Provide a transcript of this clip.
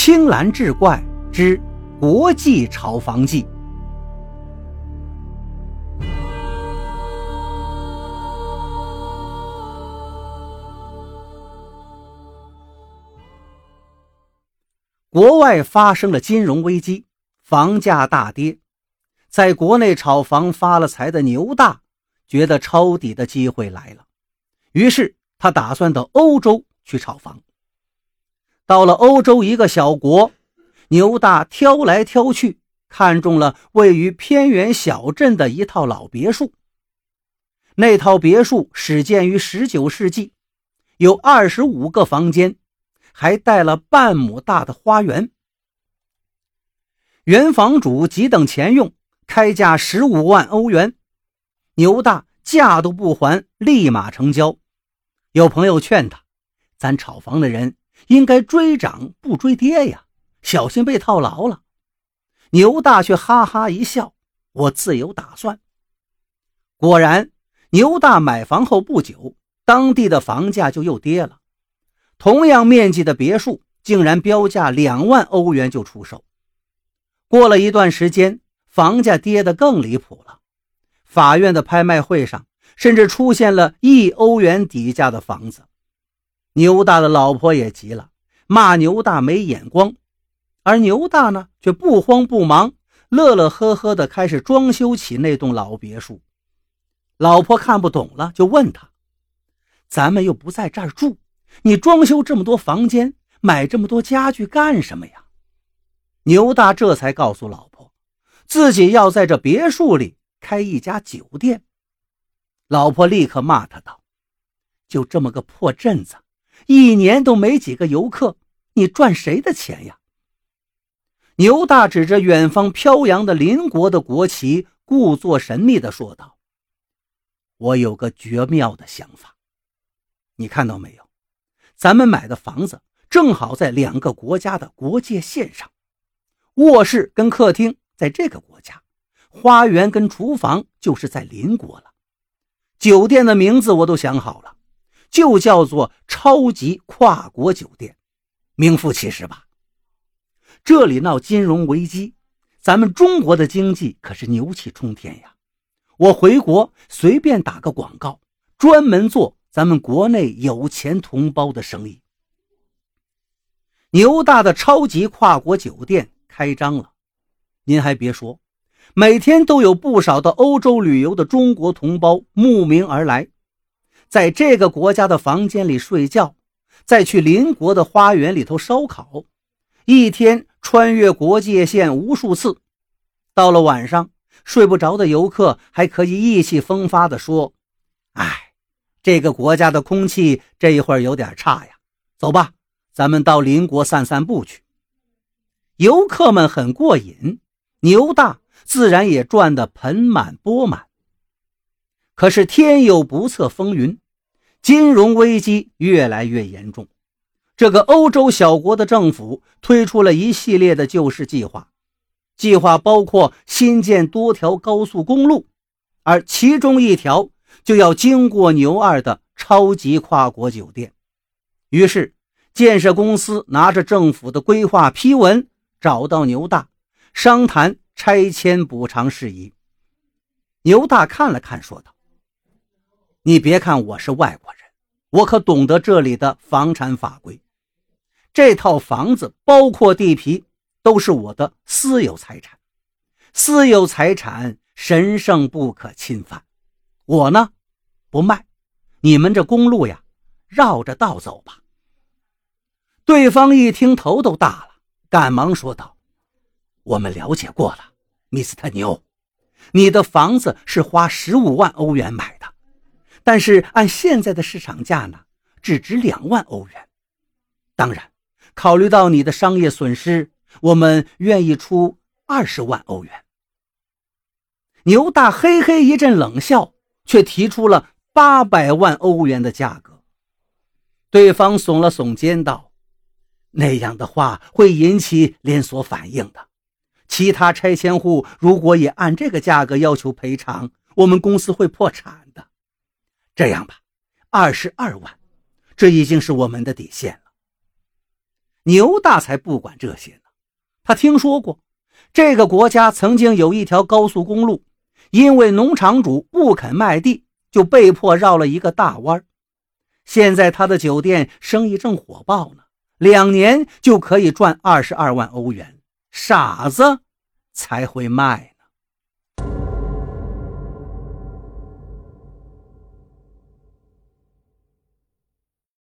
青蓝志怪之国际炒房记。国外发生了金融危机，房价大跌。在国内炒房发了财的牛大，觉得抄底的机会来了，于是他打算到欧洲去炒房。到了欧洲一个小国，牛大挑来挑去，看中了位于偏远小镇的一套老别墅。那套别墅始建于19世纪，有25个房间。还带了半亩大的花园，原房主急等钱用，开价十五万欧元。牛大价都不还，立马成交。有朋友劝他：“咱炒房的人应该追涨不追跌呀，小心被套牢了。”牛大却哈哈一笑：“我自有打算。”果然，牛大买房后不久，当地的房价就又跌了。同样面积的别墅，竟然标价两万欧元就出售。过了一段时间，房价跌得更离谱了。法院的拍卖会上，甚至出现了一欧元底价的房子。牛大的老婆也急了，骂牛大没眼光。而牛大呢，却不慌不忙，乐乐呵呵地开始装修起那栋老别墅。老婆看不懂了，就问他：“咱们又不在这儿住。”你装修这么多房间，买这么多家具干什么呀？牛大这才告诉老婆，自己要在这别墅里开一家酒店。老婆立刻骂他道：“就这么个破镇子，一年都没几个游客，你赚谁的钱呀？”牛大指着远方飘扬的邻国的国旗，故作神秘地说道：“我有个绝妙的想法，你看到没有？”咱们买的房子正好在两个国家的国界线上，卧室跟客厅在这个国家，花园跟厨房就是在邻国了。酒店的名字我都想好了，就叫做“超级跨国酒店”，名副其实吧？这里闹金融危机，咱们中国的经济可是牛气冲天呀！我回国随便打个广告，专门做。咱们国内有钱同胞的生意，牛大的超级跨国酒店开张了。您还别说，每天都有不少的欧洲旅游的中国同胞慕名而来，在这个国家的房间里睡觉，再去邻国的花园里头烧烤，一天穿越国界线无数次。到了晚上，睡不着的游客还可以意气风发地说：“哎。”这个国家的空气这一会儿有点差呀，走吧，咱们到邻国散散步去。游客们很过瘾，牛大自然也赚得盆满钵满。可是天有不测风云，金融危机越来越严重。这个欧洲小国的政府推出了一系列的救市计划，计划包括新建多条高速公路，而其中一条。就要经过牛二的超级跨国酒店，于是建设公司拿着政府的规划批文找到牛大商谈拆迁补偿事宜。牛大看了看，说道：“你别看我是外国人，我可懂得这里的房产法规。这套房子包括地皮，都是我的私有财产，私有财产神圣不可侵犯。我呢？”不卖，你们这公路呀，绕着道走吧。对方一听头都大了，赶忙说道：“我们了解过了，米斯特牛，你的房子是花十五万欧元买的，但是按现在的市场价呢，只值两万欧元。当然，考虑到你的商业损失，我们愿意出二十万欧元。”牛大嘿嘿一阵冷笑，却提出了。八百万欧元的价格，对方耸了耸肩道：“那样的话会引起连锁反应的。其他拆迁户如果也按这个价格要求赔偿，我们公司会破产。这样吧，二十二万，这已经是我们的底线了。”牛大才不管这些呢。他听说过，这个国家曾经有一条高速公路，因为农场主不肯卖地，就被迫绕了一个大弯。现在他的酒店生意正火爆呢，两年就可以赚二十二万欧元。傻子才会卖。